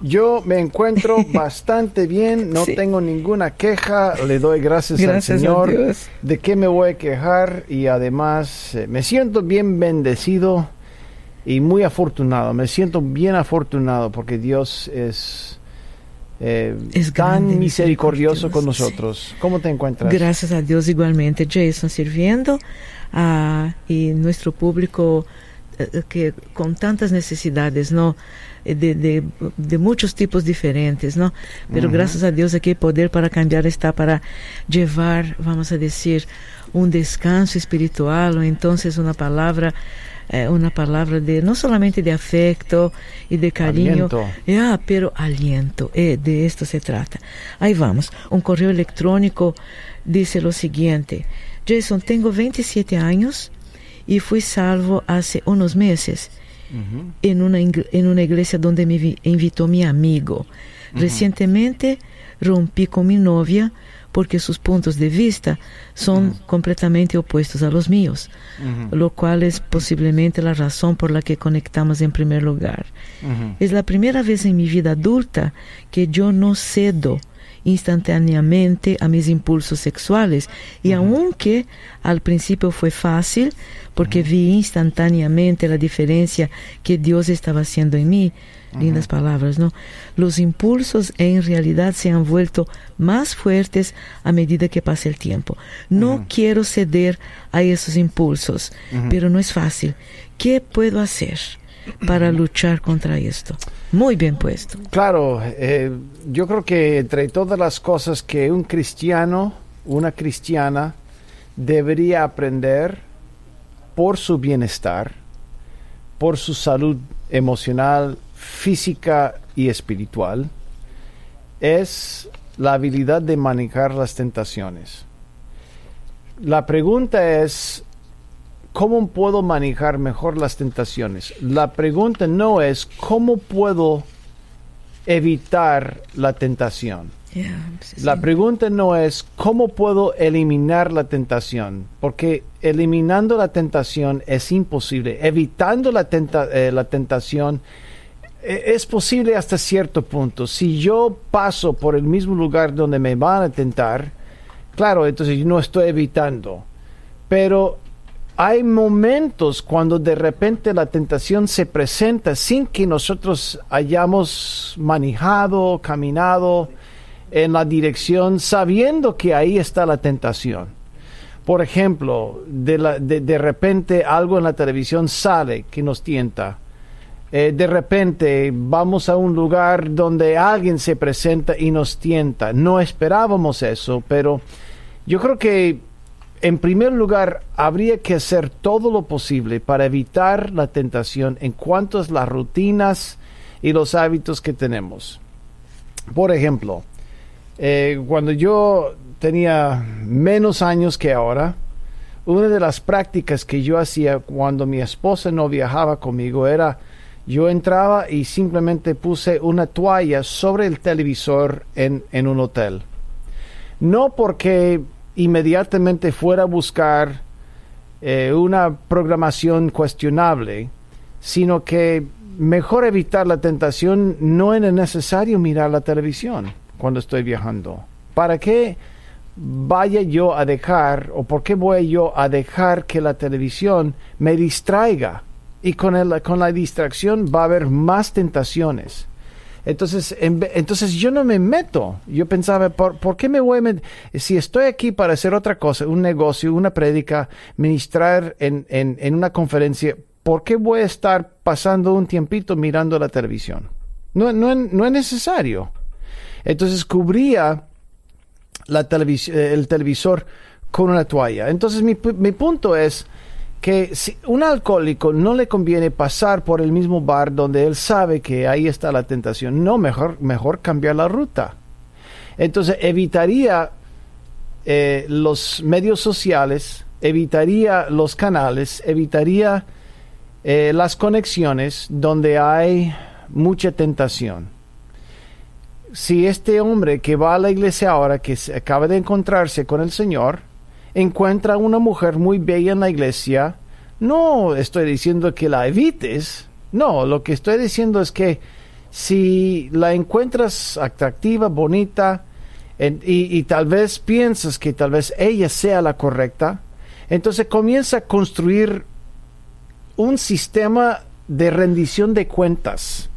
Yo me encuentro bastante bien, no tengo ninguna queja, le doy gracias, al Señor. ¿De qué me voy a quejar? Y además eh, me siento bien bendecido y muy afortunado. Me siento bien afortunado porque Dios es, eh, tan misericordioso con nosotros. ¿Cómo te encuentras? Gracias a Dios igualmente, Jason, sirviendo a y nuestro público que con tantas necesidades, ¿no? de, de, de, muchos tipos diferentes, ¿no? Pero uh -huh. gracias a Dios aquí el poder para cambiar está para llevar, vamos a decir, un descanso espiritual o entonces una palabra eh, una palabra de no solamente de afecto y de cariño, yeah, pero aliento, eh, de esto se trata. Ahí vamos, un correo electrónico dice lo siguiente, Jason, tengo 27 años y fui salvo hace unos meses. En, una, en una iglesia donde me invitó mi amigo. Recientemente rompí con mi novia porque sus puntos de vista son completamente opuestos a los míos, lo cual es posiblemente la razón por la que conectamos en primer lugar. Es la primera vez en mi vida adulta que yo no cedo instantáneamente a mis impulsos sexuales. Y uh -huh. aunque al principio fue fácil, porque uh -huh. vi instantáneamente la diferencia que Dios estaba haciendo en mí, uh -huh. lindas palabras, ¿no? Los impulsos en realidad se han vuelto más fuertes a medida que pasa el tiempo. No quiero ceder a esos impulsos, pero no es fácil. ¿Qué puedo hacer? para luchar contra esto. Muy bien puesto. Claro, eh, yo creo que entre todas las cosas que un cristiano, una cristiana, debería aprender por su bienestar, por su salud emocional, física y espiritual, es la habilidad de manejar las tentaciones. La pregunta es, ¿Cómo puedo manejar mejor las tentaciones? La pregunta no es cómo puedo evitar la tentación. Yeah, sí. La pregunta no es cómo puedo eliminar la tentación, porque eliminando la tentación es imposible. Evitando la, tenta eh, la tentación eh, es posible hasta cierto punto. Si yo paso por el mismo lugar donde me van a tentar, claro, entonces yo no estoy evitando. Pero hay momentos cuando de repente la tentación se presenta sin que nosotros hayamos manejado, caminado en la dirección sabiendo que ahí está la tentación. Por ejemplo, de, de, de repente algo en la televisión sale que nos tienta. Eh, de repente vamos a un lugar donde alguien se presenta y nos tienta. No esperábamos eso, pero yo creo que en primer lugar, habría que hacer todo lo posible para evitar la tentación en cuanto a las rutinas y los hábitos que tenemos. Por ejemplo, eh, cuando yo tenía menos años que ahora, una de las prácticas que yo hacía cuando mi esposa no viajaba conmigo era yo entraba y simplemente puse una toalla sobre el televisor en, en un hotel. No porque inmediatamente fuera a buscar eh, una programación cuestionable, sino que mejor evitar la tentación, no es necesario mirar la televisión cuando estoy viajando. ¿Para qué vaya yo a dejar o por qué voy yo a dejar que la televisión me distraiga? Y con, el, con la distracción va a haber más tentaciones. Entonces, en, entonces yo no me meto. Yo pensaba, ¿por, ¿por, qué me voy a meter? Si estoy aquí para hacer otra cosa, un negocio, una prédica, ministrar en, en, una conferencia, ¿por qué voy a estar pasando un tiempito mirando la televisión? No, no, no es necesario. Entonces cubría la televis el televisor con una toalla. Entonces mi, mi punto es, que si un alcohólico no le conviene pasar por el mismo bar donde él sabe que ahí está la tentación. No, mejor, mejor cambiar la ruta. Entonces evitaría eh, los medios sociales, evitaría los canales, evitaría eh, las conexiones donde hay mucha tentación. Si este hombre que va a la iglesia ahora, que acaba de encontrarse con el Señor, encuentra una mujer muy bella en la iglesia, no estoy diciendo que la evites, no, lo que estoy diciendo es que si la encuentras atractiva, bonita, y, tal vez piensas que tal vez ella sea la correcta, entonces comienza a construir un sistema de rendición de cuentas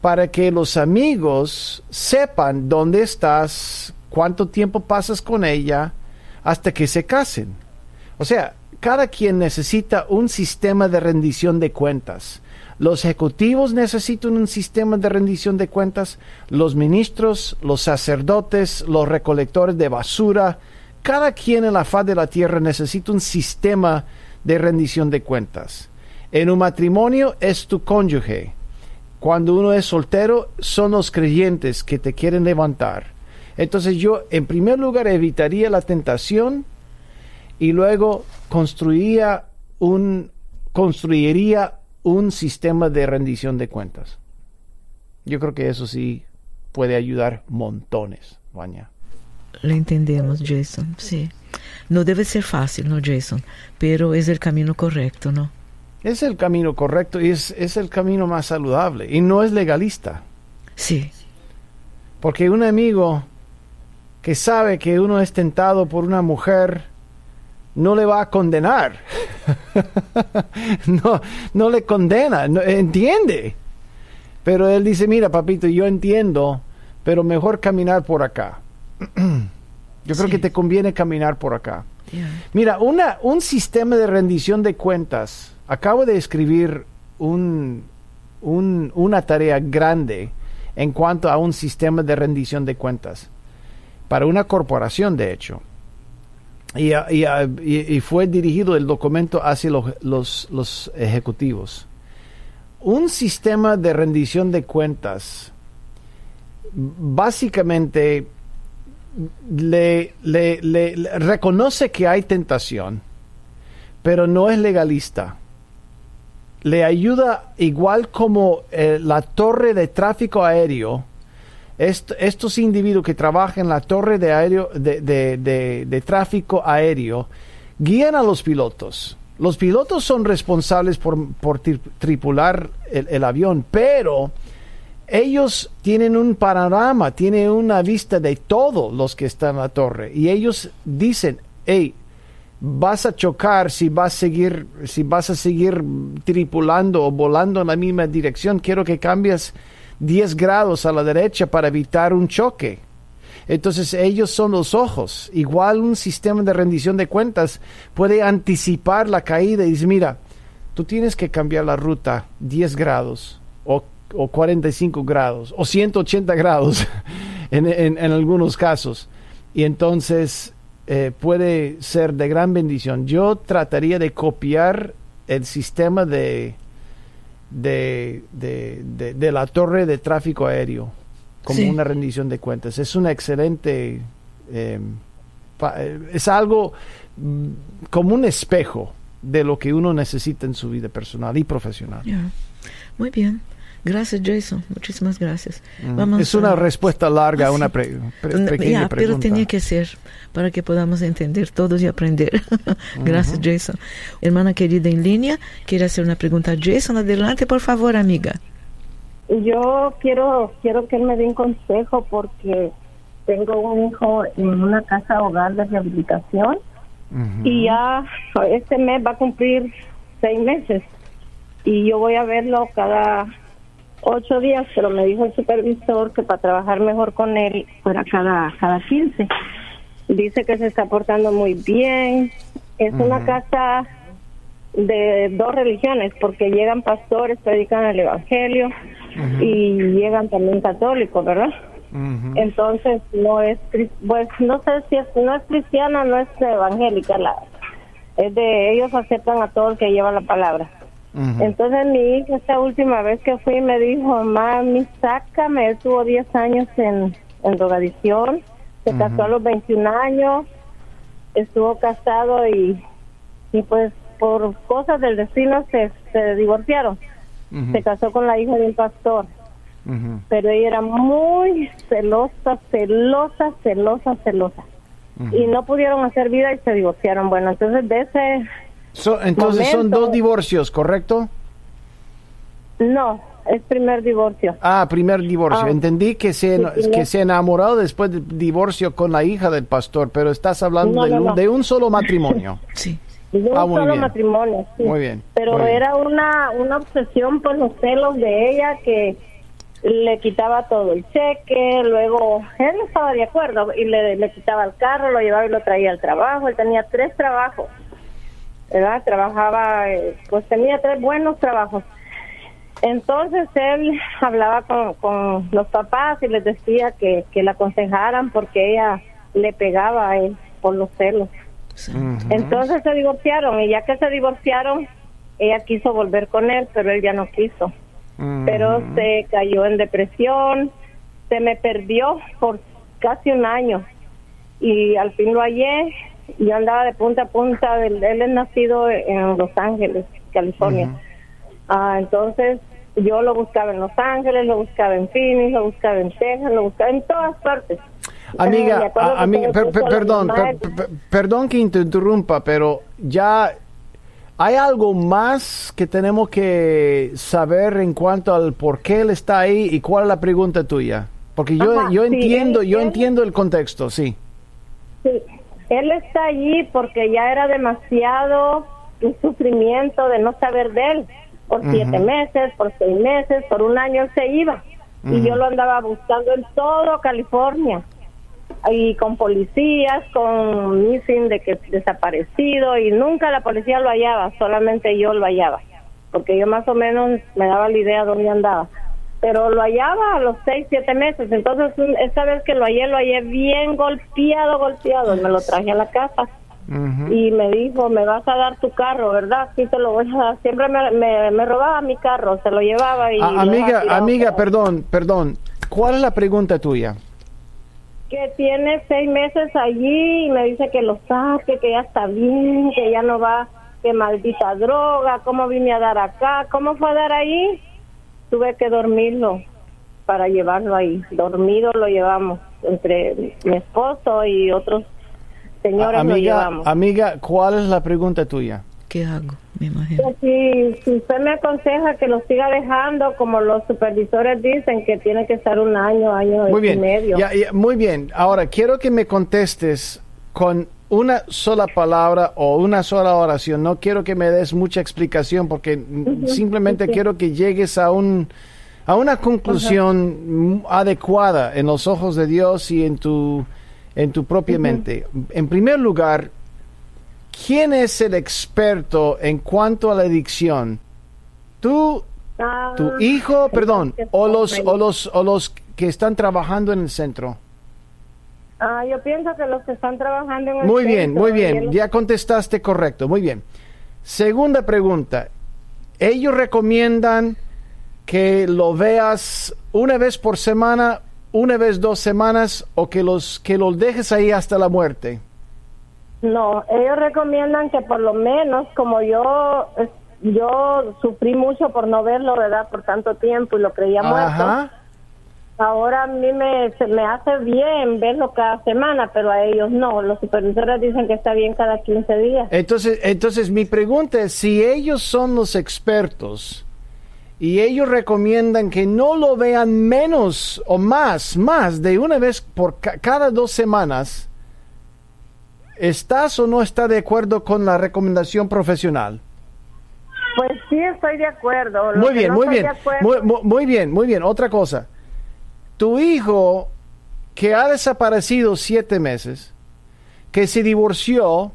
para que los amigos sepan dónde estás, cuánto tiempo pasas con ella, hasta que se casen. O sea, cada quien necesita un sistema de rendición de cuentas. Los ejecutivos necesitan un sistema de rendición de cuentas, los ministros, los sacerdotes, los recolectores de basura, cada quien en la faz de la tierra necesita un sistema de rendición de cuentas. En un matrimonio es tu cónyuge. Cuando uno es soltero son los creyentes que te quieren levantar. Entonces yo en primer lugar evitaría la tentación y luego construiría un, construiría un sistema de rendición de cuentas. Yo creo que eso sí puede ayudar montones, Vanya. Lo entendemos, Jason, sí. No debe ser fácil, ¿no, Jason? Pero es el camino correcto, ¿no? Es el camino correcto y es, es el camino más saludable y no es legalista. Sí. Porque un amigo que sabe que uno es tentado por una mujer no le va a condenar. no, no le condena, entiende. Pero él dice, mira, papito, yo entiendo, pero mejor caminar por acá. yo creo que te conviene caminar por acá. Mira, una, un sistema de rendición de cuentas. Acabo de escribir un, un, una tarea grande en cuanto a un sistema de rendición de cuentas. Para una corporación, de hecho. Y, fue dirigido el documento hacia los, ejecutivos. Un sistema de rendición de cuentas básicamente le, reconoce que hay tentación, pero no es legalista. Le ayuda igual como eh, la torre de tráfico aéreo estos individuos que trabajan en la torre de, aéreo, de, tráfico aéreo guían a los pilotos. Los pilotos son responsables por, tripular el, avión, pero ellos tienen un panorama, tienen una vista de todos los que están en la torre. Y ellos dicen, hey, vas a chocar si vas a seguir, si vas a seguir tripulando o volando en la misma dirección. Quiero que cambies 10 grados a la derecha para evitar un choque. Entonces ellos son los ojos. Igual un sistema de rendición de cuentas puede anticipar la caída y decir, mira, tú tienes que cambiar la ruta 10 grados o, o 45 grados o 180 grados en, en, algunos casos. Y entonces eh, puede ser de gran bendición. Yo trataría de copiar el sistema de de, de, la torre de tráfico aéreo como una rendición de cuentas. Es una excelente, eh, eh, es algo mm, como un espejo de lo que uno necesita en su vida personal y profesional. Muy bien. Gracias, Jason. Muchísimas gracias. es una respuesta larga a una pequeña pregunta. Pero tenía que ser para que podamos entender todos y aprender. gracias, Jason. Hermana querida en línea, quiere hacer una pregunta a Jason. Adelante, por favor, amiga. Yo quiero, quiero que él me dé un consejo porque tengo un hijo en una casa hogar de rehabilitación y ya este mes va a cumplir seis meses y yo voy a verlo cada ocho días, pero me dijo el supervisor que para trabajar mejor con él fuera cada, cada 15. Dice que se está portando muy bien. Es una casa de dos religiones, porque llegan pastores, predican el Evangelio y llegan también católicos, ¿verdad? Entonces no es, pues no sé si es, no es cristiana, no es evangélica, la, es de ellos aceptan a todo el que lleva la palabra. Entonces mi hija esta última vez que fui me dijo, mami, sácame, él tuvo 10 años en, en drogadicción, se casó a los 21 años, estuvo casado y, y pues por cosas del destino se, se divorciaron. Se casó con la hija de un pastor. Pero ella era muy celosa, celosa, celosa, celosa. Y no pudieron hacer vida y se divorciaron. Bueno, entonces de ese... entonces son dos divorcios, ¿correcto? No, es primer divorcio. Ah, primer divorcio. Ah. Entendí que se, que se enamoró después del divorcio con la hija del pastor, pero estás hablando de, Un, solo matrimonio. sí. De un ah, solo matrimonio, sí. Muy bien. Pero era una, una obsesión por los celos de ella que le quitaba todo el cheque, luego él no estaba de acuerdo y le, le quitaba el carro, lo llevaba y lo traía al trabajo. Él tenía tres trabajos, ¿verdad? Trabajaba, eh, pues tenía tres buenos trabajos entonces él hablaba con, los papás y les decía que, que la aconsejaran porque ella le pegaba a él por los celos. Entonces se divorciaron y ya que se divorciaron, ella quiso volver con él, pero él ya no quiso. Pero se cayó en depresión, se me perdió por casi un año y al fin lo hallé. Yo andaba de punta a punta, él, es nacido en Los Ángeles, California. Ah, entonces yo lo buscaba en Los Ángeles, lo buscaba en Phoenix, lo buscaba en Texas, lo buscaba en todas partes. Amiga, amiga perdón, perdón que interrumpa, pero ya hay algo más que tenemos que saber en cuanto al por qué él está ahí y cuál es la pregunta tuya. Porque yo, yo entiendo, yo entiendo el contexto, sí. Sí, él está allí porque ya era demasiado un sufrimiento de no saber de él por siete meses, por seis meses, por un año se iba. Y yo lo andaba buscando en todo California. Y con policías, con missing de que desaparecido, y nunca la policía lo hallaba, solamente yo lo hallaba. Porque yo más o menos me daba la idea dónde andaba. Pero lo hallaba a los seis, siete meses. Entonces, esta vez que lo hallé, lo hallé bien golpeado, golpeado. Me lo traje a la casa y me dijo, me vas a dar tu carro, ¿verdad? Sí, te lo voy a dar. Siempre me, me, robaba mi carro, se lo llevaba y... Ah, amiga, amiga, perdón, perdón. ¿Cuál es la pregunta tuya? Que tiene seis meses allí y me dice que lo saque, que ya está bien, que ya no va, que maldita droga, ¿cómo vine a dar acá? ¿Cómo fue a dar ahí? Tuve que dormirlo para llevarlo ahí. Dormido lo llevamos entre mi esposo y otros señora amiga, Amiga, ¿cuál es la pregunta tuya? ¿Qué hago? Me imagino. Pues si, usted me aconseja que lo siga dejando, como los supervisores dicen, que tiene que estar un año, año y medio. muy bien. Ahora, quiero que me contestes con una sola palabra o una sola oración. No quiero que me des mucha explicación porque simplemente quiero que llegues a un a una conclusión adecuada en los ojos de Dios y en tu en tu propia mente. En primer lugar, ¿quién es el experto en cuanto a la adicción? ¿Tú, ah, tu hijo, perdón, o los, o, los, o los que están trabajando en el centro? Ah, yo pienso que los que están trabajando en el Muy bien, muy bien, ya contestaste correcto, muy bien. Segunda pregunta, ¿ellos recomiendan que lo veas una vez por semana una vez dos semanas o que los que los dejes ahí hasta la muerte? No, ellos recomiendan que por lo menos como yo yo sufrí mucho por no verlo, ¿verdad? Por tanto tiempo y lo creía muerto. Ahora a mí me, me hace bien verlo cada semana, pero a ellos no. Los supervisores dicen que está bien cada 15 días. Entonces, entonces mi pregunta es, si ellos son los expertos, y ellos recomiendan que no lo vean menos o más, más de una vez por cada dos semanas. ¿Estás o no estás de acuerdo con la recomendación profesional? Pues sí, estoy de acuerdo. muy bien, muy bien. muy, bien, muy bien. Otra cosa. Tu hijo que ha desaparecido siete meses, que se divorció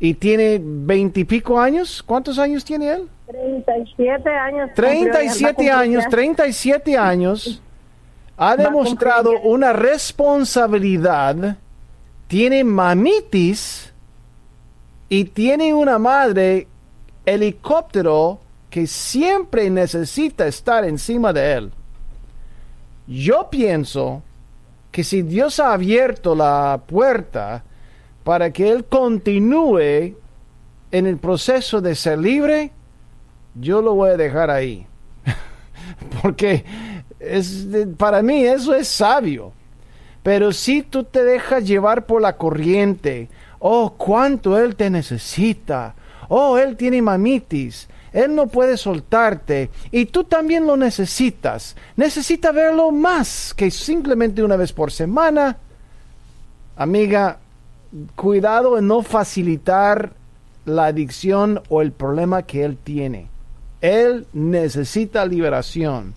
y tiene veintipico años, ¿cuántos años tiene él? 37 años. 37 años, 37 años. Ha demostrado una responsabilidad. Tiene mamitis y tiene una madre helicóptero que siempre necesita estar encima de él. Yo pienso que si Dios ha abierto la puerta para que él continúe en el proceso de ser libre, yo lo voy a dejar ahí. Porque es, para mí eso es sabio. Pero si tú te dejas llevar por la corriente, oh, cuánto Él te necesita, oh, Él tiene mamitis, Él no puede soltarte y tú también lo necesitas. Necesita verlo más que simplemente una vez por semana. Amiga, cuidado en no facilitar la adicción o el problema que Él tiene. Él necesita liberación.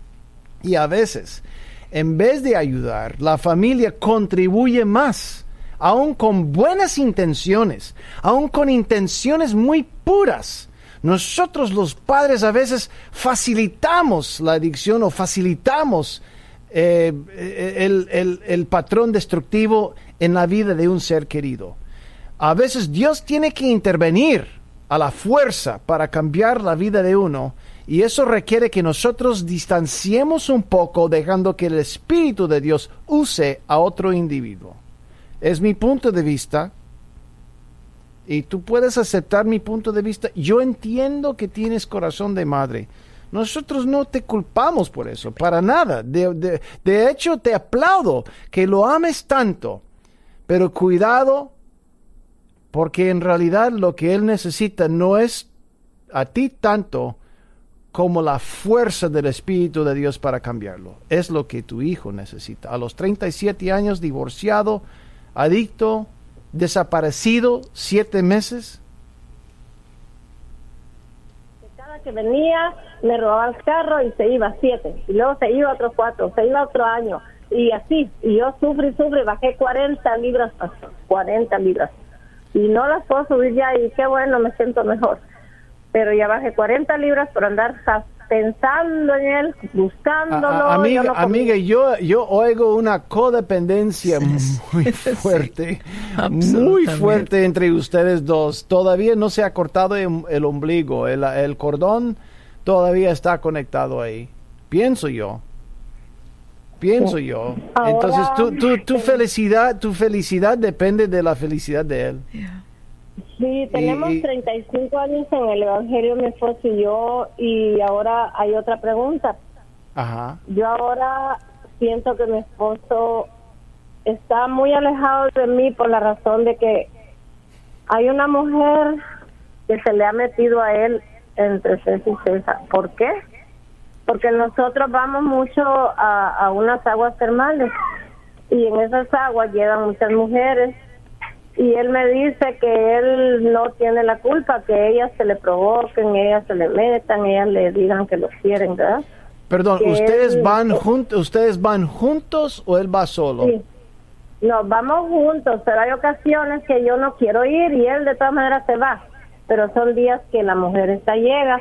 Y a veces, en vez de ayudar, la familia contribuye más, aún con buenas intenciones, aún con intenciones muy puras. Nosotros los padres a veces facilitamos la adicción o facilitamos eh, el, el patrón destructivo en la vida de un ser querido. A veces Dios tiene que intervenir a la fuerza para cambiar la vida de uno y eso requiere que nosotros distanciemos un poco dejando que el Espíritu de Dios use a otro individuo. Es mi punto de vista y tú puedes aceptar mi punto de vista. Yo entiendo que tienes corazón de madre. Nosotros no te culpamos por eso, para nada. De, de hecho, te aplaudo que lo ames tanto. Pero cuidado porque en realidad lo que Él necesita no es a ti tanto como la fuerza del Espíritu de Dios para cambiarlo. Es lo que tu hijo necesita. A los 37 años, divorciado, adicto, desaparecido, siete meses. Cada que venía, me robaba el carro y se iba siete. Y luego se iba otros cuatro, se iba otro año. Y así. Y yo sufrí, sufrí, bajé 40 libras, 40 libras y no las puedo subir ya y qué bueno, me siento mejor. Pero ya bajé 40 libras por andar pensando en él, buscándolo. amiga, yo amiga, yo, yo oigo una codependencia muy fuerte, muy fuerte entre ustedes dos. Todavía no se ha cortado el, ombligo, el, el cordón todavía está conectado ahí. Pienso yo pienso yo. Entonces, tu, tu, tu, felicidad, tu felicidad depende de la felicidad de él. Sí, tenemos 35 años en el Evangelio, mi esposo y yo, y ahora hay otra pregunta. Ajá. Yo ahora siento que mi esposo está muy alejado de mí por la razón de que hay una mujer que se le ha metido a él entre César y César. ¿Por qué? porque nosotros vamos mucho a, unas aguas termales y en esas aguas llegan muchas mujeres y él me dice que él no tiene la culpa, que ellas se le provoquen, ellas se le metan, ellas le digan que lo quieren, ¿verdad? Perdón, ¿ustedes van juntos, ustedes van juntos o él va solo? Sí. No, vamos juntos, pero hay ocasiones que yo no quiero ir y él de todas maneras se va. Pero son días que la mujer está llega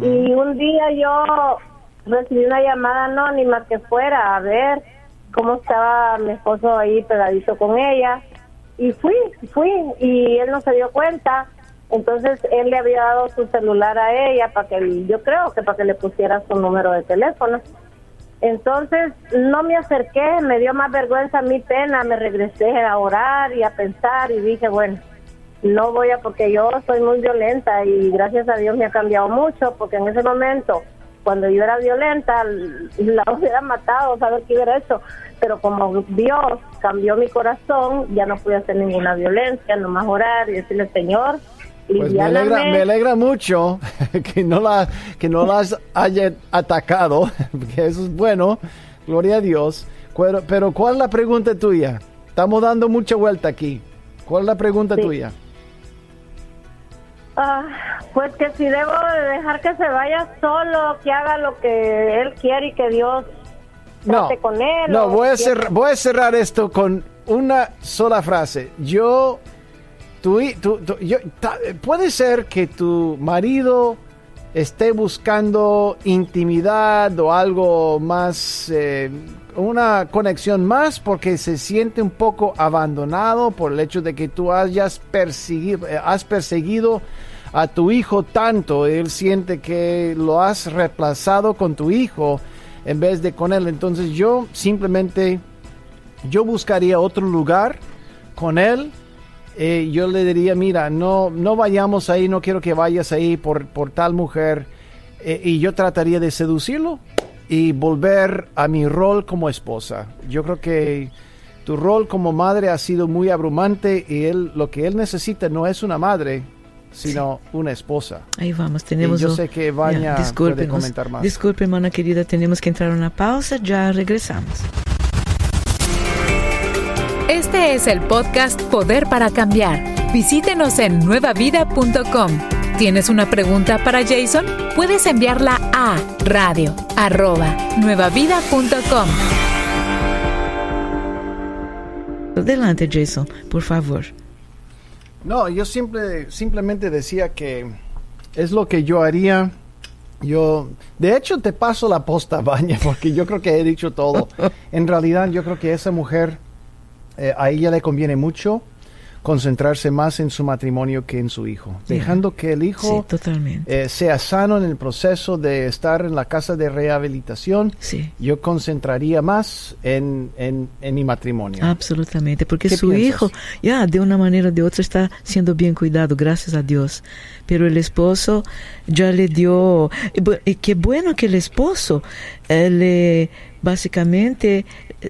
y un día yo recibí una llamada anónima que fuera a ver cómo estaba mi esposo ahí pegadito con ella. Y fui, fui, y él no se dio cuenta. Entonces él le había dado su celular a ella para que, yo creo que para que le pusiera su número de teléfono. Entonces no me acerqué, me dio más vergüenza, mi pena, me regresé a orar y a pensar y dije, bueno, no voy a, porque yo soy muy violenta y gracias a Dios me ha cambiado mucho, porque en ese momento, cuando yo era violenta, la hubiera matado, saber qué hubiera hecho, pero como Dios cambió mi corazón, ya no pude hacer ninguna violencia, nomás orar y decirle, Señor, pues me alegra, me alegra mucho que no la que no las haya atacado, porque eso es bueno, gloria a Dios. Pero, pero ¿cuál es la pregunta tuya? Estamos dando mucha vuelta aquí. ¿Cuál es la pregunta tuya? Ah, pues que si debo de dejar que se vaya solo, que haga lo que él quiere y que Dios no, con él. No, voy a, cerrar, voy a cerrar esto con una sola frase. Yo, tú, yo, puede ser que tu marido esté buscando intimidad o algo más, eh, una conexión más porque se siente un poco abandonado por el hecho de que tú hayas perseguido, eh, has perseguido a tu hijo tanto, él siente que lo has reemplazado con tu hijo en vez de con él. Entonces yo simplemente, yo buscaría otro lugar con él eh, yo le diría, mira, no, no vayamos ahí, no quiero que vayas ahí por, por tal mujer. Eh, y yo trataría de seducirlo y volver a mi rol como esposa. Yo creo que tu rol como madre ha sido muy abrumante y él, lo que él necesita no es una madre, sino una esposa. Ahí vamos, tenemos... Y yo sé que Vanya puede comentar más. Disculpe, hermana querida, tenemos que entrar a una pausa, ya regresamos. Este es el podcast Poder para Cambiar. Visítenos en nuevavida.com. ¿Tienes una pregunta para Jason? Puedes enviarla a radio arroba nuevavida.com. Adelante, Jason, por favor. No, yo simple, simplemente decía que es lo que yo haría. Yo, de hecho, te paso la posta, Baña, porque yo creo que he dicho todo. En realidad, yo creo que esa mujer eh, a ella le conviene mucho concentrarse más en su matrimonio que en su hijo, dejando que el hijo eh, sea sano en el proceso de estar en la casa de rehabilitación. Yo concentraría más en, en, mi matrimonio. Absolutamente, porque su hijo ya de una manera o de otra está siendo bien cuidado, gracias a Dios. Pero el esposo ya le dio, y qué bueno que el esposo eh, le básicamente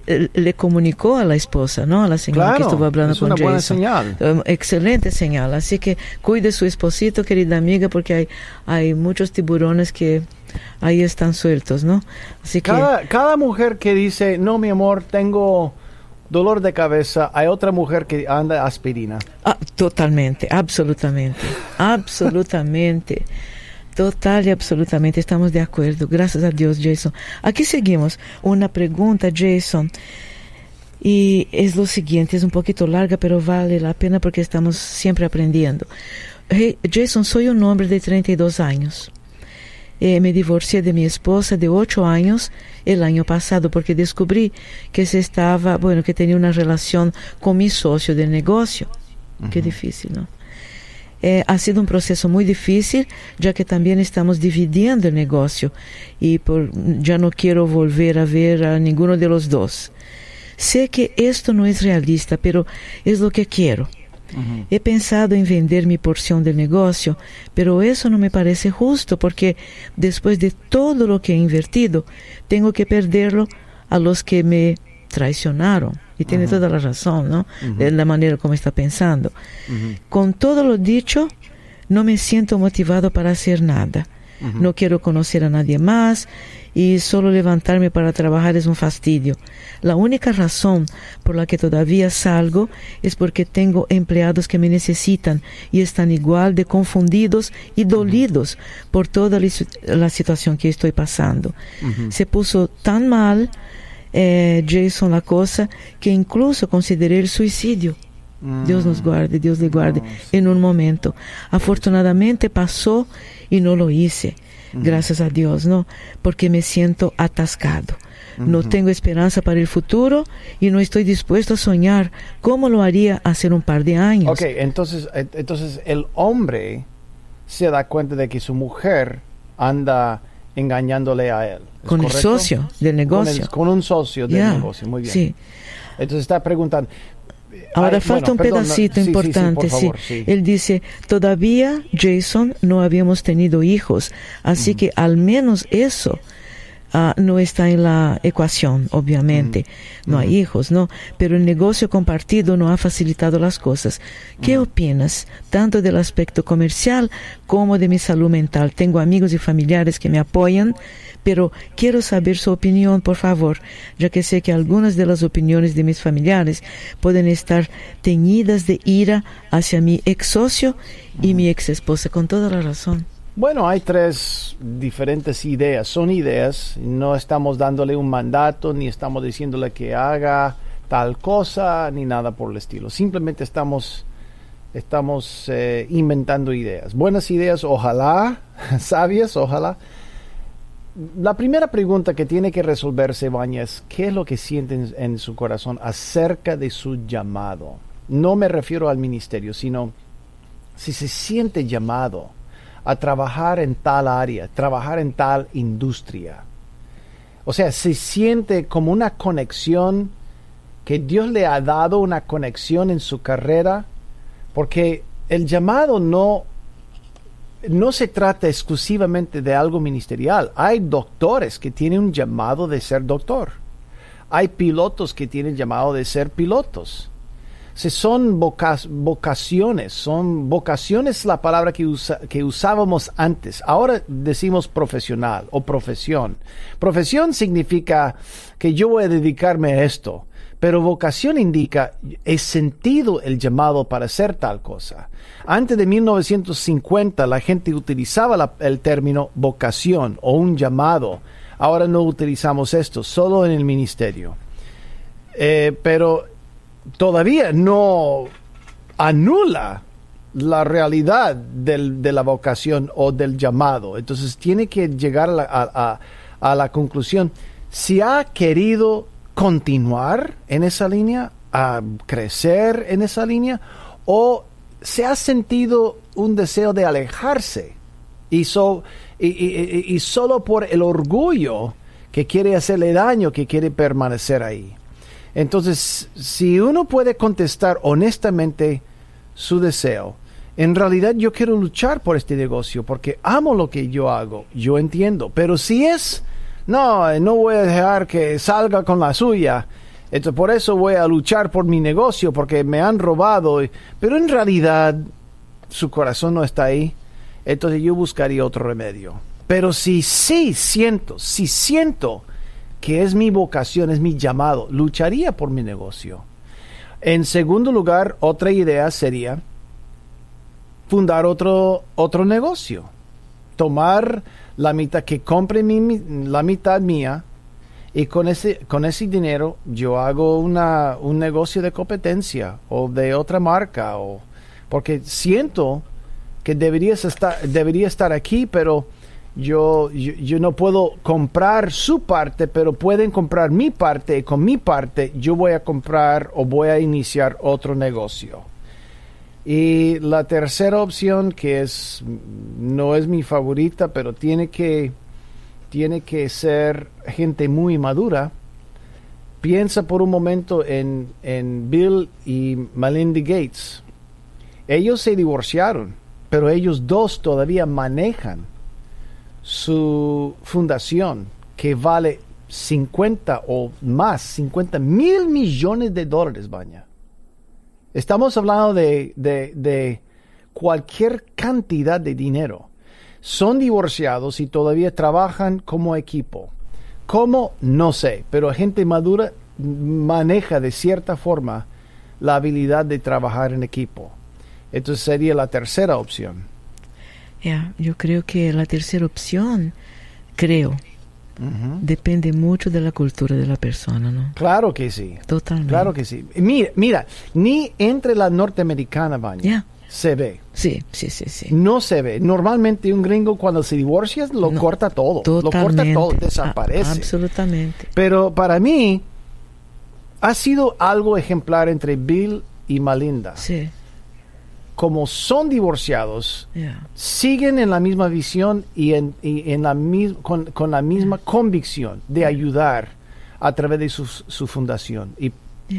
eh, le comunicó a la esposa, ¿no? A la señora que estuvo hablando con una buena señal. Um, excelente señal. Así que cuide su esposito, querida amiga, porque hay, hay muchos tiburones que ahí están sueltos, ¿no? Así cada, que... cada mujer que dice, no, mi amor, tengo dolor de cabeza, hay otra mujer que anda aspirina. Ah, totalmente, absolutamente, absolutamente. Total y absolutamente estamos de acuerdo. Gracias a Dios, Jason. Aquí seguimos. Una pregunta, Jason. Y es lo siguiente, es un poquito larga, pero vale la pena porque estamos siempre aprendiendo. Jason, soy un hombre de 32 años. Eh, me divorcié de mi esposa de 8 años el año pasado porque descubrí que se estaba, bueno, que tenía una relación con mi socio de negocio. Qué difícil, ¿no? Eh, ha sido un proceso muy difícil, ya que también estamos dividiendo el negocio y por, ya no quiero volver a ver a ninguno de los dos. Sé que esto no es realista, pero es lo que quiero. He pensado en vender mi porción del negocio, pero eso no me parece justo porque después de todo lo que he invertido, tengo que perderlo a los que me traicionaron. Y tiene toda la razón, ¿no? De la manera como está pensando. Con todo lo dicho, no me siento motivado para hacer nada. No quiero conocer a nadie más y solo levantarme para trabajar es un fastidio. La única razón por la que todavía salgo es porque tengo empleados que me necesitan y están igual de confundidos y dolidos por toda la situación que estoy pasando. Se puso tan mal eh, Jason La Cosa, que incluso consideré el suicidio. Dios nos guarde, Dios le guarde en un momento. Afortunadamente pasó y no lo hice, gracias a Dios, ¿no? Porque me siento atascado. No tengo esperanza para el futuro y no estoy dispuesto a soñar como lo haría hace un par de años. Ok, entonces, entonces el hombre se da cuenta de que su mujer anda engañándole a él. Con el socio del negocio. Con, un socio del negocio, muy bien. Sí. Entonces está preguntando. Ahora falta un pedacito importante. Sí, Él dice, todavía Jason no habíamos tenido hijos, así que al menos eso Ah, no está en la ecuación, obviamente. Mm. No hay mm. hijos, ¿no? Pero el negocio compartido no ha facilitado las cosas. ¿Qué mm. opinas, tanto del aspecto comercial como de mi salud mental? Tengo amigos y familiares que me apoyan, pero quiero saber su opinión, por favor, ya que sé que algunas de las opiniones de mis familiares pueden estar teñidas de ira hacia mi ex socio y mi ex esposa, con toda la razón. Bueno, hay tres diferentes ideas. Son ideas, no estamos dándole un mandato, ni estamos diciéndole que haga tal cosa, ni nada por el estilo. Simplemente estamos, estamos eh, inventando ideas. Buenas ideas, ojalá, sabias, ojalá. La primera pregunta que tiene que resolverse, Baña, es qué es lo que sienten en su corazón acerca de su llamado. No me refiero al ministerio, sino si se siente llamado a trabajar en tal área, trabajar en tal industria. O sea, se siente como una conexión, que Dios le ha dado una conexión en su carrera Porque el llamado no, no se trata exclusivamente de algo ministerial. Hay doctores que tienen un llamado de ser doctor. Hay pilotos que tienen llamado de ser pilotos. Se son vocaciones, son vocaciones la palabra que, que usábamos antes. Ahora decimos profesional o profesión. Profesión significa que yo voy a dedicarme a esto, pero vocación indica he sentido el llamado para hacer tal cosa. Antes de 1950 la gente utilizaba el término vocación o un llamado. Ahora no utilizamos esto, solo en el ministerio. Eh, pero todavía no anula la realidad de la vocación o del llamado. Entonces tiene que llegar a la, conclusión, si ha querido continuar en esa línea, a crecer en esa línea, o se ha sentido un deseo de alejarse y, y solo por el orgullo que quiere hacerle daño, que quiere permanecer ahí. Entonces, si uno puede contestar honestamente su deseo, en realidad yo quiero luchar por este negocio porque amo lo que yo hago, yo entiendo, pero si es, no, no voy a dejar que salga con la suya, entonces por eso voy a luchar por mi negocio porque me han robado, pero en realidad su corazón no está ahí, entonces yo buscaría otro remedio. Pero si sí siento, si siento que es mi vocación, es mi llamado, lucharía por mi negocio. En segundo lugar, otra idea sería fundar otro, otro negocio. Tomar la mitad, que compre la mitad mía y con ese, con ese dinero yo hago una, un negocio de competencia o de otra marca. O, porque siento que deberías estar, debería estar aquí, pero yo, yo, no puedo comprar su parte, pero pueden comprar mi parte y con mi parte yo voy a comprar o voy a iniciar otro negocio. Y la tercera opción, que es no es mi favorita, pero tiene que, tiene que ser gente muy madura, piensa por un momento en, en Bill y Melinda Gates. Ellos se divorciaron, pero ellos dos todavía manejan su fundación que vale 50 o más, 50 mil millones de dólares, Baña. Estamos hablando de, de, cualquier cantidad de dinero. Son divorciados y todavía trabajan como equipo. ¿Cómo? No sé, pero gente madura maneja de cierta forma la habilidad de trabajar en equipo. Entonces sería la tercera opción. Ya, yo creo que la tercera opción, creo, depende mucho de la cultura de la persona, ¿no? Claro que sí. Totalmente. Claro que sí. Mira, mira ni entre la norteamericana, Baña, se ve. Sí, sí, sí, sí. No se ve. Normalmente un gringo cuando se divorcia lo corta todo. Lo corta todo, desaparece. absolutamente. Pero para mí ha sido algo ejemplar entre Bill y Malinda. Sí como son divorciados, siguen en la misma visión y, en, en la con, con, la misma convicción de ayudar a través de su, su fundación. Y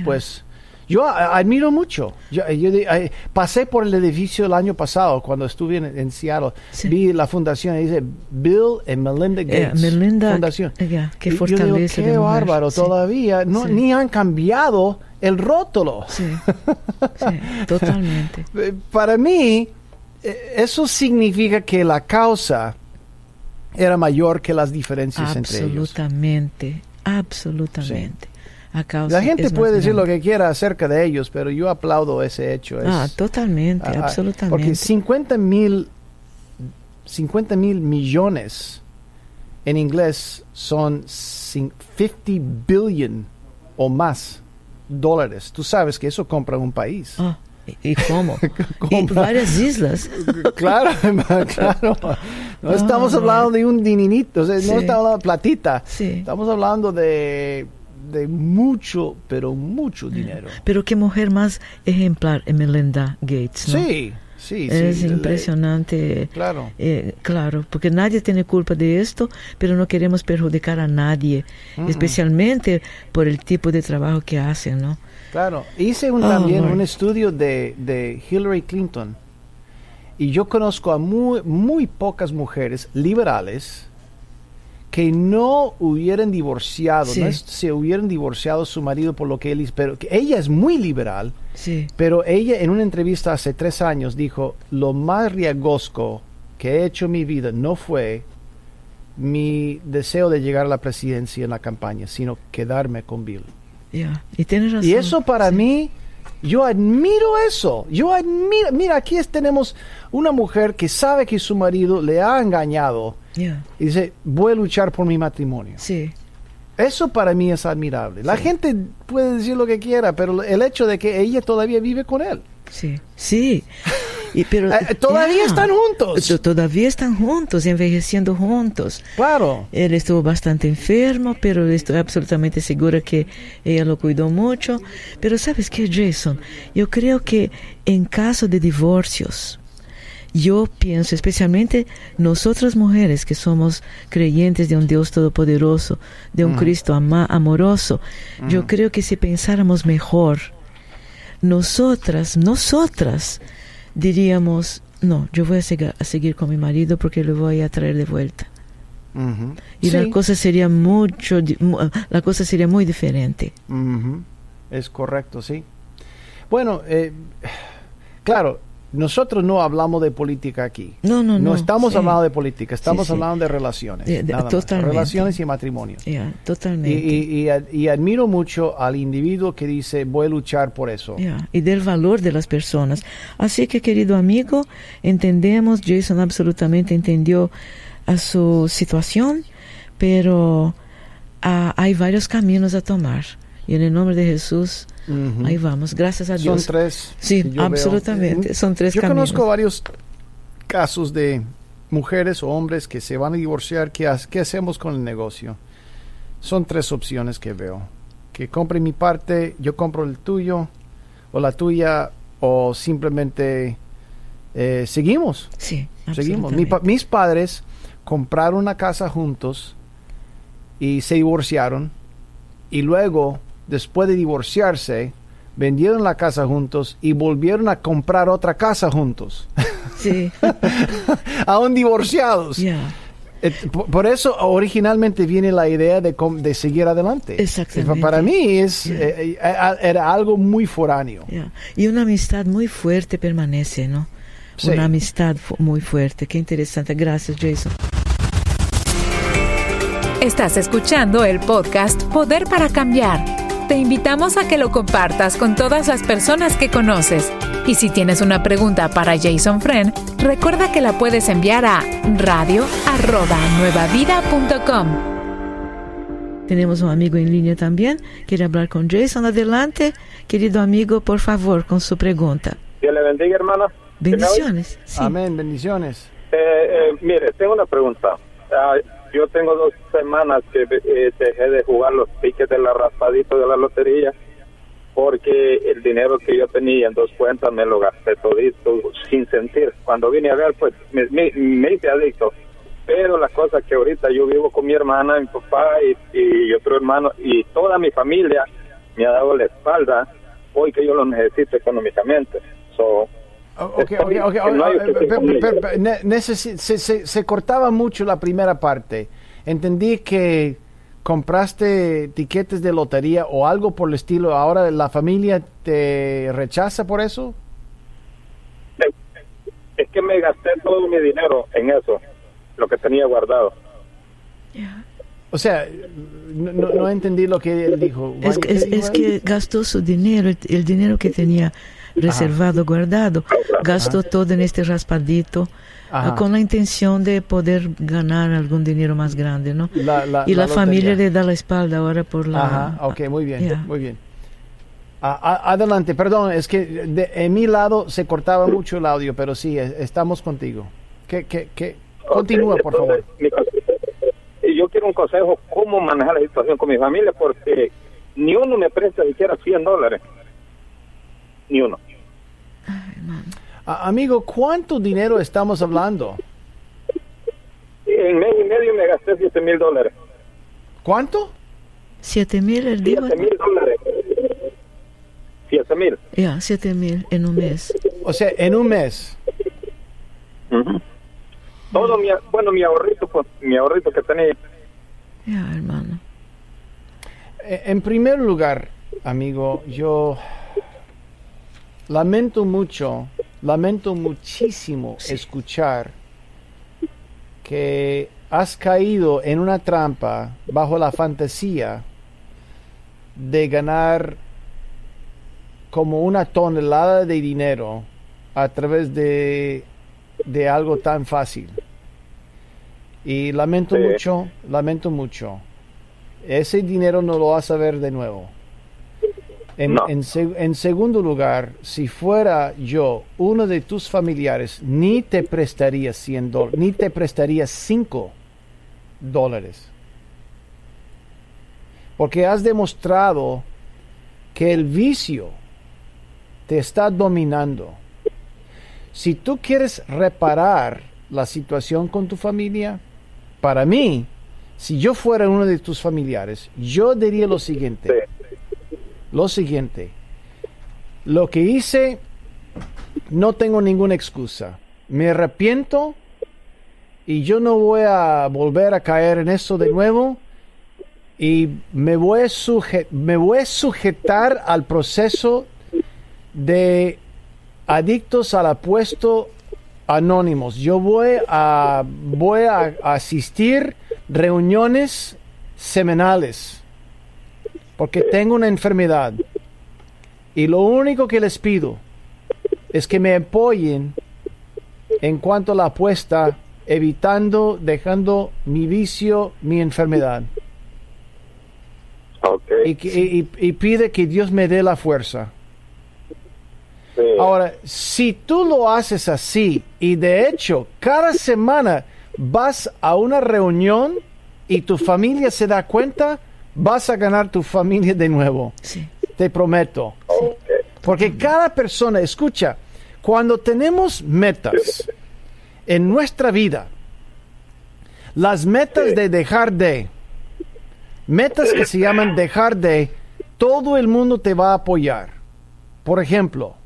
pues yo admiro mucho. Yo, pasé por el edificio el año pasado cuando estuve en, Seattle. Vi la fundación y dice Bill and Melinda Gates. Melinda, fundación. qué fortaleza. qué bárbaro. Todavía no, ni han cambiado el rótulo. Sí, totalmente. Eh, para mí, eh, eso significa que la causa era mayor que las diferencias entre ellos. Absolutamente, absolutamente. La gente puede decir lo que quiera acerca de ellos, pero yo aplaudo ese hecho. ah, totalmente, ah, ah, absolutamente. Porque 50 mil 50 mil millones en inglés son 50 billion o más dólares. Tú sabes que eso compra un país. Ah, ¿Y cómo? y varias islas. claro, claro. No estamos hablando de un dininito, no estamos hablando de platita. Estamos hablando de, de mucho, pero mucho dinero. Pero qué mujer más ejemplar, Melinda Gates, Sí, Sí, es sí, impresionante. Claro. Eh, claro, porque nadie tiene culpa de esto, pero no queremos perjudicar a nadie, especialmente por el tipo de trabajo que hacen, ¿no? Claro, hice un, Oh, también Lord. un estudio de, de Hillary Clinton y yo conozco a muy, muy pocas mujeres liberales que no hubieran divorciado, Sí. no es- se hubieran divorciado su marido por lo que él hizo, pero que ella es muy liberal, Sí, pero ella en una entrevista hace tres años dijo, lo más riesgoso que he hecho en mi vida no fue mi deseo de llegar a la presidencia en la campaña, sino quedarme con Bill. ya. Y tienes razón. Y eso para Sí. mí, yo admiro eso. Yo admiro, mira, aquí es- tenemos una mujer que sabe que su marido le ha engañado y dice, voy a luchar por mi matrimonio. Sí, Eso para mí es admirable. La gente puede decir lo que quiera, pero el hecho de que ella todavía vive con él. sí, sí. Y, pero, Eh, todavía están juntos. To- Todavía están juntos, envejeciendo juntos. Claro. Él estuvo bastante enfermo, pero estoy absolutamente segura que ella lo cuidó mucho. Pero sabes qué, Jason, yo creo que en caso de divorcios, yo pienso, especialmente nosotras mujeres que somos creyentes de un Dios todopoderoso, de un Cristo ama- amoroso, yo creo que si pensáramos mejor, nosotras, nosotras diríamos, no, yo voy a, sega- a seguir con mi marido porque lo voy a traer de vuelta. Y la cosa sería mucho, la cosa sería muy diferente. Es correcto, sí. Bueno, eh, claro, nosotros no hablamos de política aquí. No, no, no. estamos sí. hablando de política, estamos sí. hablando de relaciones. De- de- nada más. totalmente. Relaciones y matrimonio. Totalmente. y- y ad- y admiro mucho al individuo que dice, voy a luchar por eso. Y del valor de las personas. Así que, querido amigo, entendemos, Jason absolutamente entendió a su situación, pero ah, hay varios caminos a tomar. Y en el nombre de Jesús, Ahí vamos. Gracias a Son Dios. tres. Sí, veo. absolutamente. Son tres Yo caminos. conozco varios casos de mujeres o hombres que se van a divorciar. ¿Qué, ha- qué hacemos con el negocio? Son tres opciones que veo. Que compre mi parte, yo compro el tuyo o la tuya o simplemente eh, seguimos. Sí, Seguimos. Mi pa- absolutamente. mis padres compraron una casa juntos y se divorciaron y luego, después de divorciarse, vendieron la casa juntos y volvieron a comprar otra casa juntos, Sí, aún divorciados. ya. Eh, por, eso originalmente viene la idea de, de seguir adelante. Exactamente. Para mí es, Ya. eh, era algo muy foráneo. Ya. Y una amistad muy fuerte permanece, ¿no? Sí. Una amistad fu- muy fuerte. Qué interesante. Gracias, Jason. Estás escuchando el podcast Poder para Cambiar. Te invitamos a que lo compartas con todas las personas que conoces. Y si tienes una pregunta para Jason Friend, recuerda que la puedes enviar a radio@nuevavida.com. Tenemos un amigo en línea también. Quiere hablar con Jason. Adelante, querido amigo, por favor, con su pregunta. Dios le bendiga, hermana. Bendiciones. Sí. Amén, bendiciones. Eh, eh, mire, tengo una pregunta. Ah, yo tengo dos semanas que eh, dejé de jugar los piques de la raspadito de la lotería porque el dinero que yo tenía en dos cuentas me lo gasté todito sin sentir. Cuando vine a ver, pues me, me, me hice adicto. Pero la cosa que ahorita yo vivo con mi hermana, mi papá y, y otro hermano y toda mi familia me ha dado la espalda hoy que yo lo necesito económicamente. So, Ok, ok, ok, se, se- se cortaba mucho la primera parte. Entendí que compraste tiquetes de lotería o algo por el estilo. Ahora la familia te rechaza por eso. es que me gasté todo mi dinero en eso, lo que tenía guardado. O sea, no, no- entendí lo que él dijo. Es, ¿Qué es- es que gastó su dinero, el, dinero que tenía reservado, guardado, gastó todo en este raspadito Ajá. ah, con la intención de poder ganar algún dinero más grande, ¿no? La- la- y la, la familia le da la espalda ahora por la... Ajá, ok, muy bien, Ya. muy bien. Adelante, perdón, es que de, en mi lado se cortaba mucho el audio, pero sí, eh, estamos contigo. ¿Qué, qué, qué? Continúa, Ok, por favor. entonces, mi consejo- y yo quiero un consejo cómo manejar la situación con mi familia porque ni uno me presta siquiera 100 dólares. Ni uno. amigo, ¿cuánto dinero estamos hablando? En mes y medio me gasté 7 mil dólares. ¿Cuánto? 7 mil el día. 7 mil dólares. 7 mil. Ya, 7 mil en un mes. O sea, en un mes. Todo mi, bueno, mi ahorrito, pues, mi ahorrito que tenía. Hermano. E, en primer lugar, amigo, yo lamento mucho, lamento muchísimo escuchar que has caído en una trampa bajo la fantasía de ganar como una tonelada de dinero a través de, de algo tan fácil. Y lamento Sí. mucho, lamento mucho. Ese dinero no lo vas a ver de nuevo. En, No. en en segundo lugar, si fuera yo uno de tus familiares, ni te prestaría 100 dólares, ni te prestaría 5 dólares. Porque has demostrado que el vicio te está dominando. Si tú quieres reparar la situación con tu familia, para mí, si yo fuera uno de tus familiares, yo diría lo siguiente. Lo siguiente. Lo que hice, no tengo ninguna excusa. Me arrepiento y yo no voy a volver a caer en eso de nuevo y me voy suje- me voy a sujetar al proceso de adictos al apuesto anónimos. Yo voy a voy a asistir reuniones semanales porque tengo una enfermedad y lo único que les pido es que me apoyen en cuanto a la apuesta, evitando, dejando mi vicio, mi enfermedad. Y- y pide que Dios me dé la fuerza. Sí. Ahora, si tú lo haces así y de hecho cada semana vas a una reunión y tu familia se da cuenta, vas a ganar tu familia de nuevo. Sí. Te prometo. Porque cada persona, escucha, cuando tenemos metas en nuestra vida, las metas de dejar de, metas que se llaman dejar de, todo el mundo te va a apoyar. Por ejemplo,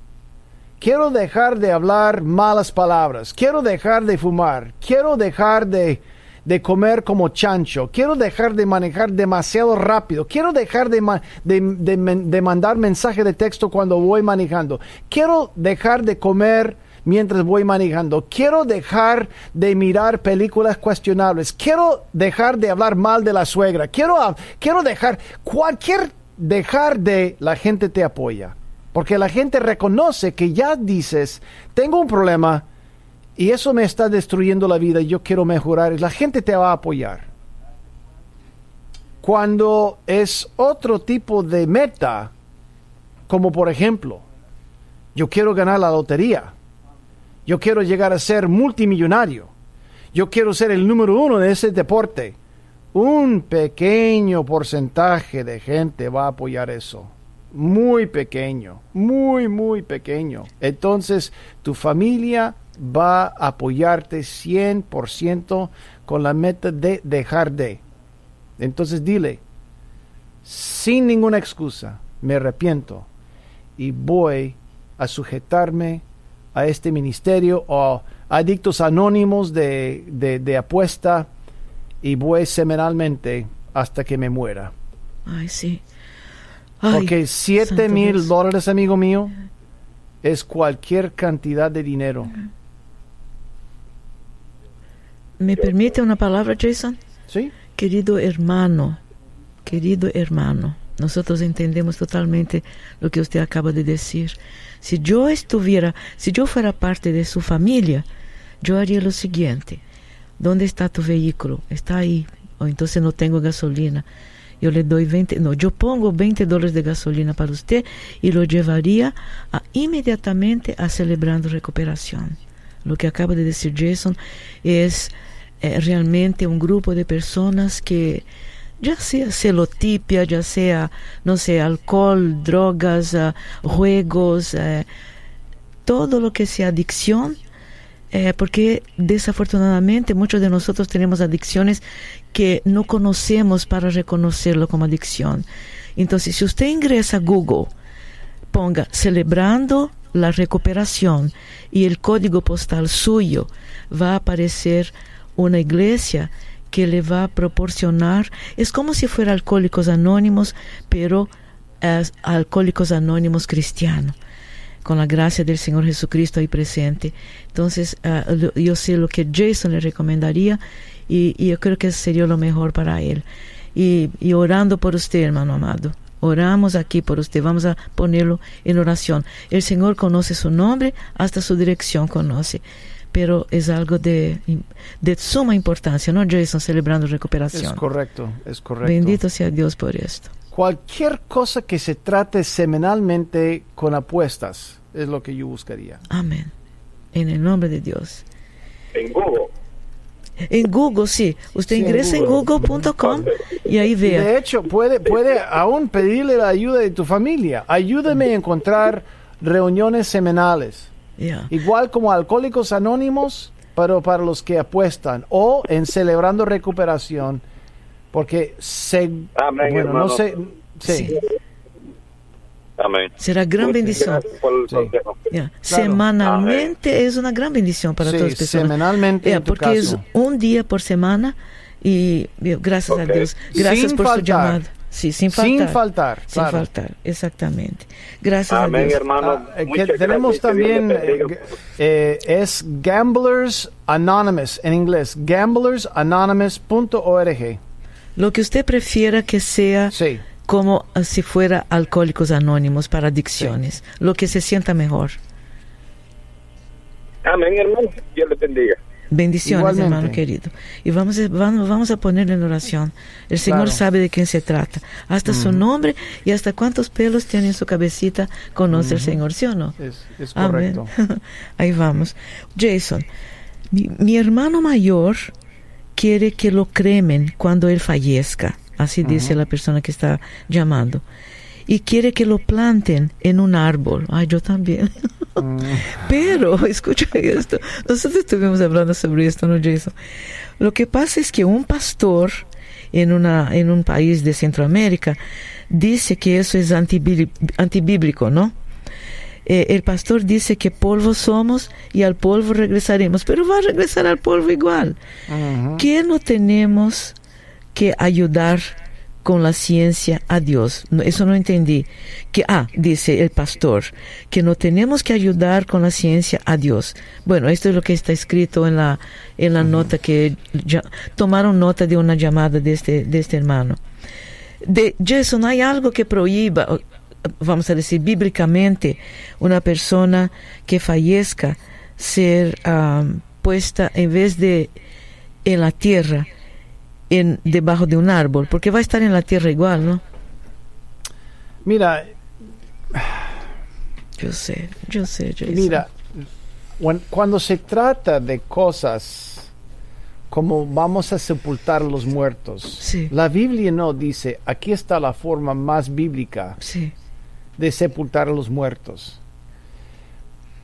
quiero dejar de hablar malas palabras, quiero dejar de fumar, quiero dejar de, de comer como chancho, quiero dejar de manejar demasiado rápido, quiero dejar de, de, de mandar mensaje de texto cuando voy manejando, quiero dejar de comer mientras voy manejando, quiero dejar de mirar películas cuestionables, quiero dejar de hablar mal de la suegra, quiero, quiero dejar cualquier dejar de la gente te apoya. Porque la gente reconoce que ya dices, tengo un problema y eso me está destruyendo la vida y yo quiero mejorar. La gente te va a apoyar. Cuando es otro tipo de meta, como por ejemplo, yo quiero ganar la lotería, yo quiero llegar a ser multimillonario, yo quiero ser el número uno de ese deporte, un pequeño porcentaje de gente va a apoyar eso. Muy pequeño, muy, muy pequeño. Entonces, tu familia va a apoyarte 100% con la meta de dejar de. Entonces, dile, sin ninguna excusa, me arrepiento y voy a sujetarme a este ministerio o adictos anónimos de, de, de apuesta y voy semanalmente hasta que me muera. Ay, sí. Ay, Porque 7 santo mil dólares, amigo mío, es cualquier cantidad de dinero. ¿Me permite una palabra, Jason? ¿Sí? Querido hermano, querido hermano, nosotros entendemos totalmente lo que usted acaba de decir. Si yo estuviera, si yo fuera parte de su familia, yo haría lo siguiente. ¿Dónde está tu vehículo? Está ahí. O entonces no tengo gasolina. Yo le doy 20, no, yo pongo 20 dólares de gasolina para usted y lo llevaría a, inmediatamente a celebrando recuperación. Lo que acaba de decir Jason es eh, realmente un grupo de personas que ya sea celotipia, ya sea, no sé, alcohol, drogas, ah, juegos, eh, todo lo que sea adicción, eh, porque desafortunadamente muchos de nosotros tenemos adicciones que no conocemos para reconocerlo como adicción. Entonces, si usted ingresa a Google, ponga celebrando la recuperación y el código postal suyo, va a aparecer una iglesia que le va a proporcionar, es como si fuera Alcohólicos Anónimos, pero Alcohólicos Anónimos cristiano, con la gracia del Señor Jesucristo ahí presente. Entonces, uh, yo sé lo que Jason le recomendaría y, y, yo creo que sería lo mejor para él. Y, y orando por usted, hermano amado. Oramos aquí por usted, vamos a ponerlo en oración. El Señor conoce su nombre, hasta su dirección conoce pero es algo de, de suma importancia, ¿no, Jason? Celebrando recuperación. Es correcto, es correcto. Bendito sea Dios por esto. Cualquier cosa que se trate semanalmente con apuestas es lo que yo buscaría. Amén. En el nombre de Dios. En Google. En Google, sí. Usted Sí, en ingresa en google.com y ahí vea. De hecho, puede, puede aún pedirle la ayuda de tu familia. Ayúdame a encontrar reuniones semanales. Igual como Alcohólicos Anónimos, pero para los que apuestan. O en Celebrando Recuperación. Porque se... Amén, bueno, no sé... Sí. Sí. Amén. Será gran Muchas bendición. Sí. consejo. Ya. Semanalmente es una gran bendición para Sí, todas las personas. semanalmente tu porque caso. es un día por semana y gracias Ok. a Dios. Gracias Sin por su faltar. llamada. Sí, sin faltar. Sin faltar, Sin claro. faltar, exactamente. Gracias a Amén, Dios. hermano. Ah, eh, que tenemos gracias. También, eh, eh, es Gamblers Anonymous en inglés, gamblersanonymous.org. Lo que usted prefiera que sea Sí, como eh, si fuera Alcohólicos Anónimos para adicciones. Lo que se sienta mejor. Amén, hermano. Dios le bendiga. Bendiciones, Igualmente. hermano querido. Y vamos a, vamos, vamos a poner en oración. El Señor Claro. sabe de quién se trata. Hasta su nombre y hasta cuántos pelos tiene en su cabecita conoce el Señor, ¿sí o no? es, es Amén. correcto. Ahí vamos. Jason, mi, mi hermano mayor quiere que lo cremen cuando él fallezca. Así dice la persona que está llamando. Y quiere que lo planten en un árbol. Ay, yo también. Pero, escucha esto. Nosotros estuvimos hablando sobre esto, ¿no, Jason? Lo que pasa es que un pastor en, una, en un país de Centroamérica dice que eso es antibí- antibíblico, ¿no? Eh, el pastor dice que polvo somos y al polvo regresaremos, pero va a regresar al polvo igual. ¿Qué no tenemos que ayudar con la ciencia a Dios? No, Eso no entendí. Que, ah, dice el pastor, que no tenemos que ayudar con la ciencia a Dios. Bueno, esto es lo que está escrito en la, en la nota que ya, tomaron nota de una llamada de este, de este hermano. De Jason, ¿hay algo que prohíba, vamos a decir, bíblicamente, una persona que fallezca ser ah, puesta en vez de en la tierra, en debajo de un árbol, porque va a estar en la tierra igual, ¿no? Mira, Yo sé, yo sé, Jason. mira, cuan- cuando se trata de cosas como vamos a sepultar a los muertos, Sí. la Biblia no dice, aquí está la forma más bíblica Sí, de sepultar a los muertos.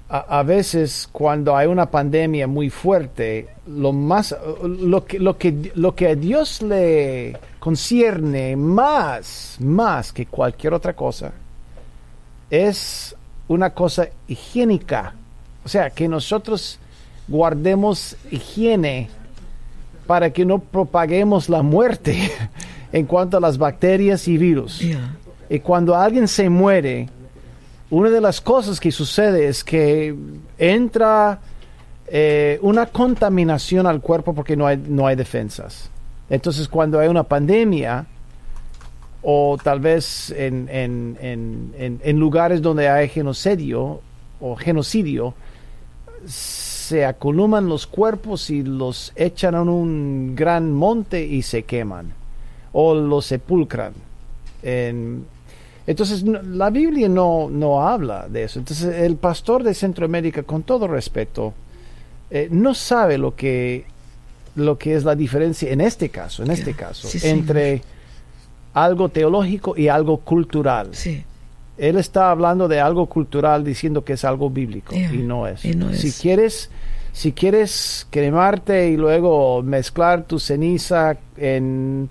A, a veces cuando hay una pandemia muy fuerte, lo más lo que lo que lo que a Dios le concierne más más que cualquier otra cosa es una cosa higiénica. O sea, que nosotros guardemos higiene para que no propaguemos la muerte en cuanto a las bacterias y virus. Y cuando alguien se muere, una de las cosas que sucede es que entra eh, una contaminación al cuerpo porque no hay, no hay defensas. Entonces cuando hay una pandemia, o tal vez en, en- en- en- lugares donde hay genocidio o genocidio, se aculuman los cuerpos y los echan en un gran monte y se queman o los sepulcran. En- entonces no- la Biblia no, no habla de eso. Entonces el pastor de Centroamérica, con todo respeto, eh, no sabe lo que, lo que es la diferencia en este caso, en este caso, sí, entre algo teológico y algo cultural. sí, él está hablando de algo cultural diciendo que es algo bíblico Yeah, y no es. y no Si es. quieres si quieres cremarte y luego mezclar tu ceniza en,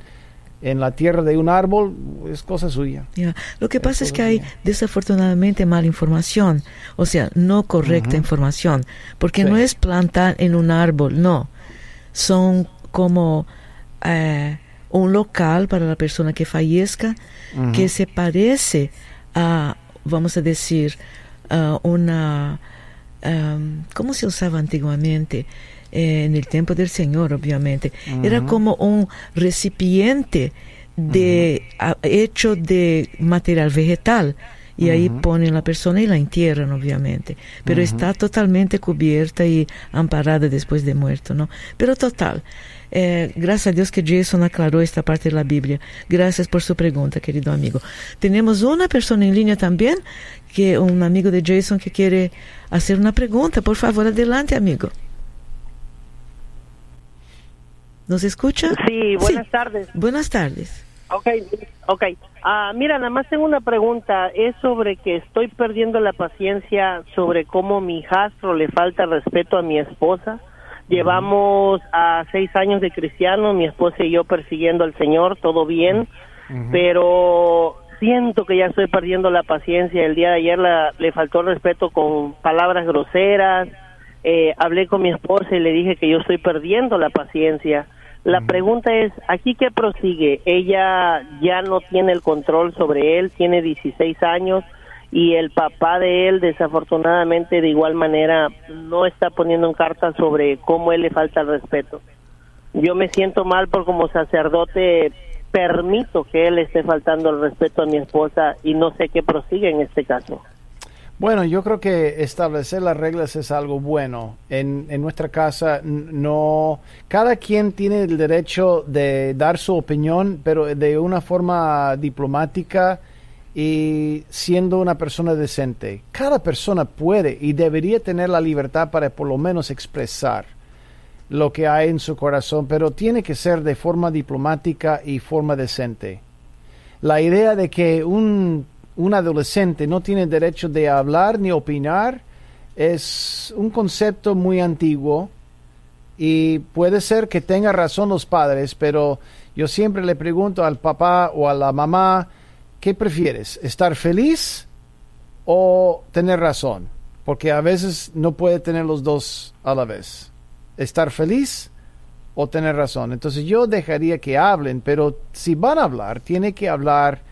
en la tierra de un árbol, es cosa suya. Ya, Lo que pasa es que hay desafortunadamente mala información, o sea, no correcta información, porque Sí. no es plantar en un árbol, no. Son como eh, un local para la persona que fallezca que se parece a, vamos a decir, a una, am, ¿cómo se usaba antiguamente? Eh, en el tiempo del Señor, obviamente. Era como un recipiente de, hecho de material vegetal. Y ahí ponen la persona y la entierran, obviamente. Pero está totalmente cubierta y amparada después de muerto, ¿no? Pero total. eh, gracias a Dios que Jason aclaró esta parte de la Biblia. Gracias por su pregunta, querido amigo. Tenemos una persona en línea también, que un amigo de Jason que quiere hacer una pregunta. Por favor, adelante, amigo. ¿Nos escucha? Sí, buenas tardes. Buenas tardes. Ok, ok. Ah, mira, nada más tengo una pregunta. Es sobre que estoy perdiendo la paciencia sobre cómo mi hijastro le falta respeto a mi esposa. Llevamos a seis años de cristiano, mi esposa y yo persiguiendo al Señor, todo bien, pero siento que ya estoy perdiendo la paciencia. El día de ayer la- le faltó el respeto con palabras groseras. Eh, hablé con mi esposa y le dije que yo estoy perdiendo la paciencia. La pregunta es, ¿aquí qué prosigue? Ella ya no tiene el control sobre él, tiene 16 años y el papá de él desafortunadamente de igual manera no está poniendo en carta sobre cómo él le falta el respeto. Yo me siento mal por como sacerdote permito que él esté faltando el respeto a mi esposa y no sé qué prosigue en este caso. Bueno, yo creo que establecer las reglas es algo bueno. En, en nuestra casa no, cada quien tiene el derecho de dar su opinión, pero de una forma diplomática y siendo una persona decente. Cada persona puede y debería tener la libertad para por lo menos expresar lo que hay en su corazón, pero tiene que ser de forma diplomática y forma decente. La idea de que un, un adolescente no tiene derecho de hablar ni opinar es un concepto muy antiguo y puede ser que tenga razón los padres, pero yo siempre le pregunto al papá o a la mamá, ¿qué prefieres? ¿Estar feliz o tener razón? Porque a veces no puede tener los dos a la vez. Estar feliz o tener razón. Entonces yo dejaría que hablen, pero si van a hablar, tiene que hablar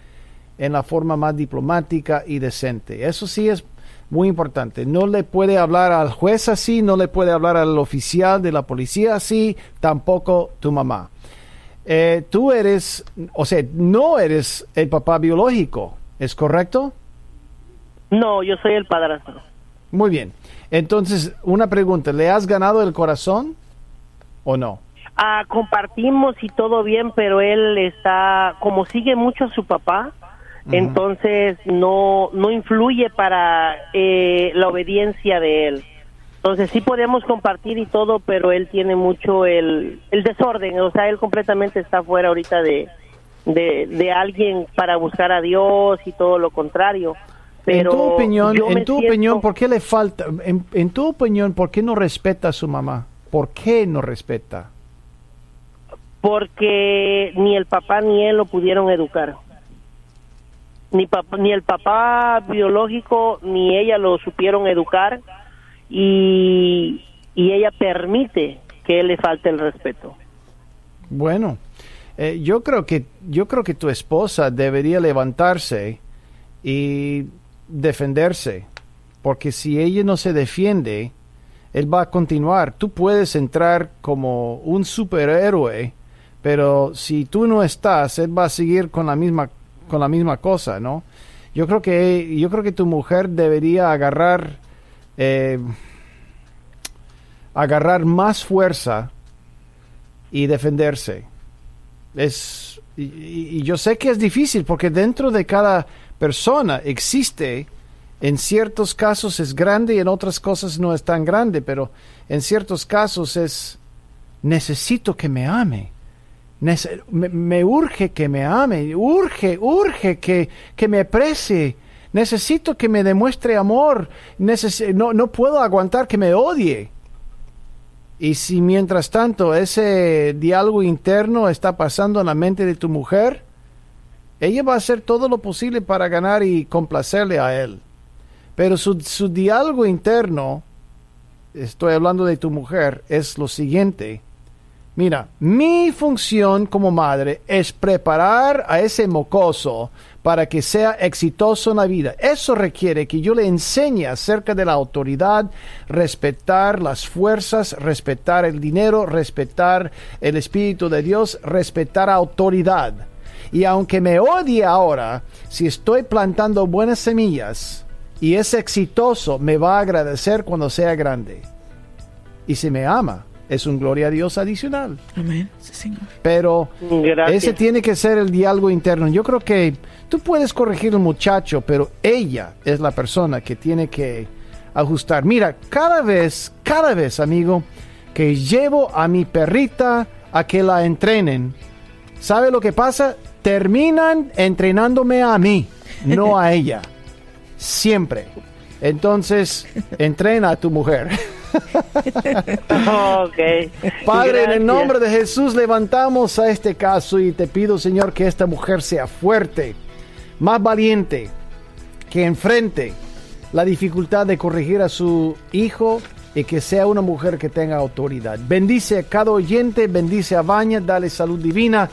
en la forma más diplomática y decente. Eso sí es muy importante. No le puede hablar al juez así, no le puede hablar al oficial de la policía así, tampoco tu mamá. Eh, tú eres, o sea, no eres el papá biológico, ¿es correcto? No, yo soy el padrastro. Muy bien. Entonces, una pregunta, ¿le has ganado el corazón o no? Ah, compartimos y todo bien, pero él está, como sigue mucho a su papá, entonces no, no influye para eh, la obediencia de él. Entonces sí podemos compartir y todo, pero él tiene mucho el, el desorden, o sea, él completamente está fuera ahorita de, de, de alguien para buscar a Dios y todo lo contrario. Pero en tu opinión, en tu siento- opinión, ¿por qué le falta? En, en tu opinión, ¿por qué no respeta a su mamá? ¿Por qué no respeta? porque ni el papá ni él lo pudieron educar. Ni, papá, ni el papá biológico ni ella lo supieron educar y, y ella permite que le falte el respeto. Bueno, eh, yo creo que yo creo que tu esposa debería levantarse y defenderse, porque si ella no se defiende, él va a continuar. Tú puedes entrar como un superhéroe, pero si tú no estás, él va a seguir con la misma con la misma cosa, ¿no? Yo creo que yo creo que tu mujer debería agarrar eh, agarrar más fuerza y defenderse. Es, y, y- yo sé que es difícil porque dentro de cada persona existe, en ciertos casos es grande y en otras cosas no es tan grande, pero en ciertos casos es, necesito que me ame. Me urge que me ame, urge, urge que, que me aprecie. Necesito que me demuestre amor. no, no puedo aguantar que me odie. Y si mientras tanto ese diálogo interno está pasando en la mente de tu mujer, ella va a hacer todo lo posible para ganar y complacerle a él. Pero su, su diálogo interno, estoy hablando de tu mujer, es lo siguiente. Mira, mi función como madre es preparar a ese mocoso para que sea exitoso en la vida. Eso requiere que yo le enseñe acerca de la autoridad, respetar las fuerzas, respetar el dinero, respetar el Espíritu de Dios, respetar autoridad. Y aunque me odie ahora, si estoy plantando buenas semillas y es exitoso, me va a agradecer cuando sea grande. Y si me ama, es un gloria a Dios adicional. Amén. señor. Pero ese tiene que ser el diálogo interno. Yo creo que tú puedes corregir al muchacho, pero ella es la persona que tiene que ajustar. Mira, cada vez, cada vez, amigo, que llevo a mi perrita a que la entrenen, ¿sabe lo que pasa? Terminan entrenándome a mí, no a ella. Siempre. Entonces, entrena a tu mujer. Padre, en el nombre de Jesús levantamos a este caso y te pido, Señor, que esta mujer sea fuerte, más valiente, que enfrente la dificultad de corregir a su hijo y que sea una mujer que tenga autoridad. Bendice a cada oyente, bendice a Baña, dale salud divina.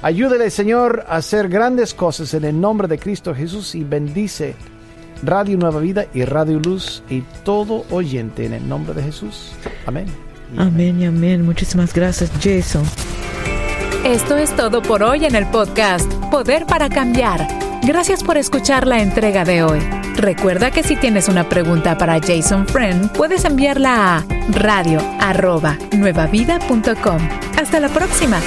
Ayúdele, Señor, a hacer grandes cosas en el nombre de Cristo Jesús y bendice Radio Nueva Vida y Radio Luz y todo oyente en el nombre de Jesús. Amén. amén y amén. Muchísimas gracias, Jason. Esto es todo por hoy en el podcast Poder para Cambiar. Gracias por escuchar la entrega de hoy. Recuerda que si tienes una pregunta para Jason Friend, puedes enviarla a radio.nuevavida.com. Hasta la próxima.